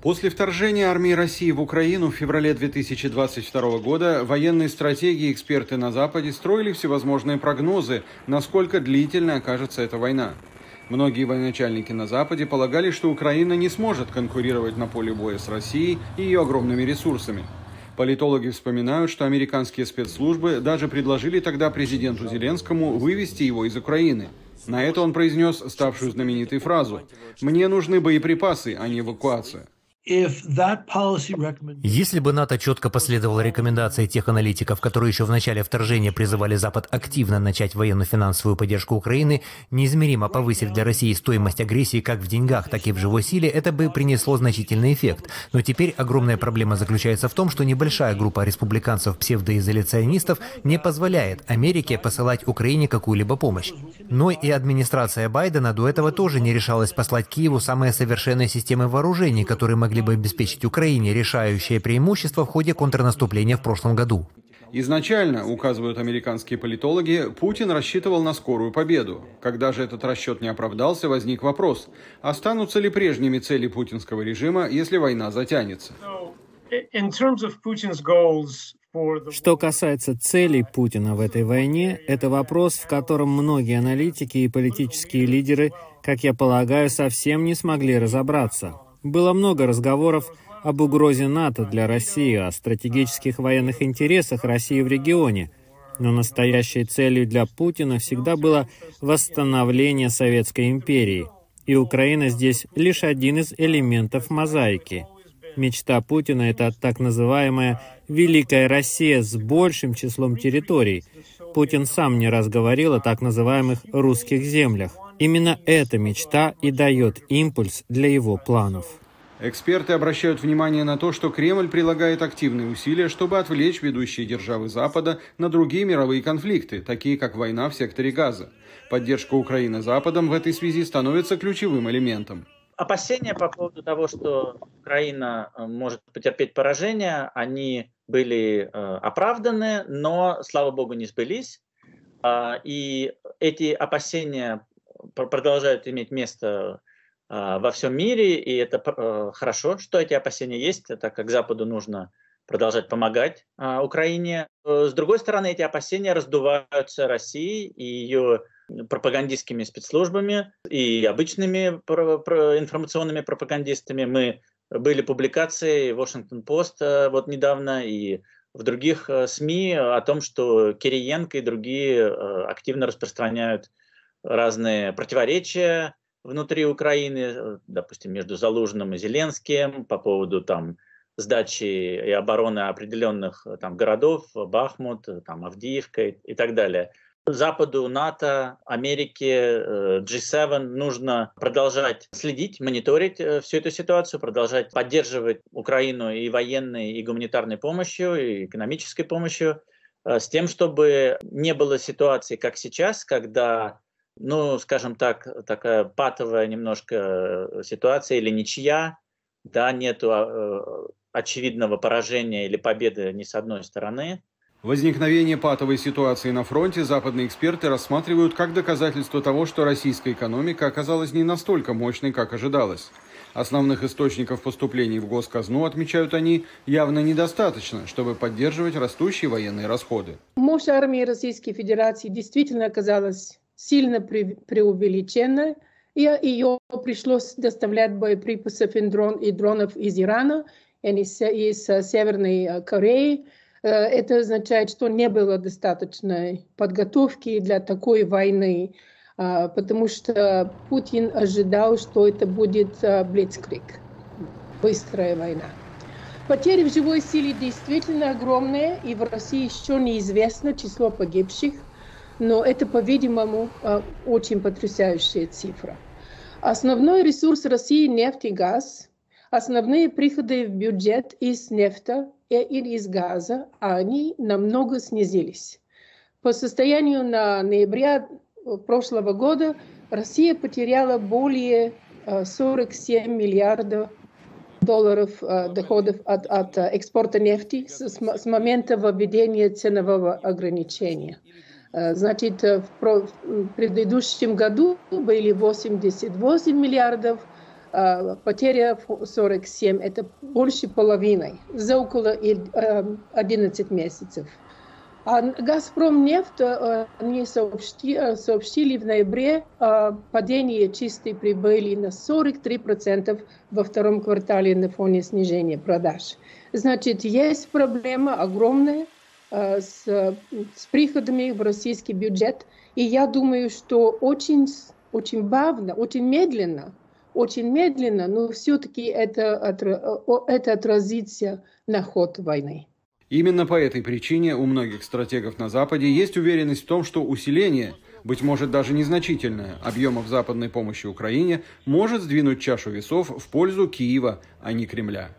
После вторжения армии России в Украину в феврале 2022 года военные стратегии и эксперты на Западе строили всевозможные прогнозы, насколько длительной окажется эта война. Многие военачальники на Западе полагали, что Украина не сможет конкурировать на поле боя с Россией и ее огромными ресурсами. Политологи вспоминают, что американские спецслужбы даже предложили тогда президенту Зеленскому вывести его из Украины. На это он произнес ставшую знаменитой фразу «Мне нужны боеприпасы, а не эвакуация». Если бы НАТО четко последовало рекомендации тех аналитиков, которые еще в начале вторжения призывали Запад активно начать военно-финансовую поддержку Украины, неизмеримо повысив для России стоимость агрессии как в деньгах, так и в живой силе, это бы принесло значительный эффект. Но теперь огромная проблема заключается в том, что небольшая группа республиканцев-псевдоизоляционистов не позволяет Америке посылать Украине какую-либо помощь. Но и администрация Байдена до этого тоже не решалась послать Киеву самые совершенные системы вооружений, которые могли могли бы обеспечить Украине решающее преимущество в ходе контрнаступления в прошлом году. Изначально, указывают американские политологи, Путин рассчитывал на скорую победу. Когда же этот расчет не оправдался, возник вопрос, останутся ли прежними цели путинского режима, если война затянется. Что касается целей Путина в этой войне, это вопрос, в котором многие аналитики и политические лидеры, как я полагаю, совсем не смогли разобраться. Было много разговоров об угрозе НАТО для России, о стратегических военных интересах России в регионе, но настоящей целью для Путина всегда было восстановление Советской империи, и Украина здесь лишь один из элементов мозаики. Мечта Путина — это так называемая «Великая Россия» с большим числом территорий. Путин сам не раз говорил о так называемых «русских землях». Именно эта мечта и дает импульс для его планов. Эксперты обращают внимание на то, что Кремль прилагает активные усилия, чтобы отвлечь ведущие державы Запада на другие мировые конфликты, такие как война в секторе Газа. Поддержка Украины Западом в этой связи становится ключевым элементом. Опасения по поводу того, что Украина э, может потерпеть поражение, они были э, оправданы, но, слава богу, не сбылись. А, и эти опасения продолжают иметь место а, во всем мире, и это э, хорошо, что эти опасения есть, так как Западу нужно продолжать помогать а, Украине. Э, с другой стороны, эти опасения раздуваются Россией и ее пропагандистскими спецслужбами и обычными информационными пропагандистами. Мы были публикации Washington Post э, вот недавно и в других СМИ о том, что Кириенко и другие активно распространяют разные противоречия внутри Украины, э, допустим, между Залужным и Зеленским по поводу там сдачи и обороны определенных э, там городов, Бахмут, э, там Авдиевка и, и так далее. Западу, НАТО, Америке, G7 нужно продолжать следить, мониторить всю эту ситуацию, продолжать поддерживать Украину и военной, и гуманитарной помощью, и экономической помощью, с тем, чтобы не было ситуации, как сейчас, когда ну, скажем так, такая патовая немножко э, ситуация или ничья, да, нету а, э, очевидного поражения или победы ни с одной стороны. Возникновение патовой ситуации на фронте западные эксперты рассматривают как доказательство того, что российская экономика оказалась не настолько мощной, как ожидалось. Основных источников поступлений в госказну, отмечают они, явно недостаточно, чтобы поддерживать растущие военные расходы. Мощь армии Российской Федерации действительно оказалась сильно преувеличена, и ее пришлось доставлять боеприпасов и, дрон, и дронов из Ирана из, Северной Кореи. Это означает, что не было достаточной подготовки для такой войны, потому что Путин ожидал, что это будет блицкрик, быстрая война. Потери в живой силе действительно огромные, и в России еще неизвестно число погибших но это, по-видимому, а, очень потрясающая цифра. Основной ресурс России – нефть и газ. Основные приходы в бюджет из нефти или из газа, они намного снизились. По состоянию на ноября прошлого года Россия потеряла более 47 а, миллиардов долларов доходов от, от экспорта нефти с, с момента введения ценового ограничения. Э, значит, э, в предыдущем году были 88 миллиардов потеря 47 – это больше половины, за около 11 месяцев. А «Газпром» нефть они сообщили, сообщили в ноябре о падении чистой прибыли на 43% во втором квартале на фоне снижения продаж. Значит, есть проблема огромная с, с приходами в российский бюджет. И я думаю, что очень, очень бавно, очень медленно, очень медленно, но все-таки это, это отразится на ход войны. Именно по этой причине у многих стратегов на Западе есть уверенность в том, что усиление, быть может даже незначительное, объемов западной помощи Украине может сдвинуть чашу весов в пользу Киева, а не Кремля.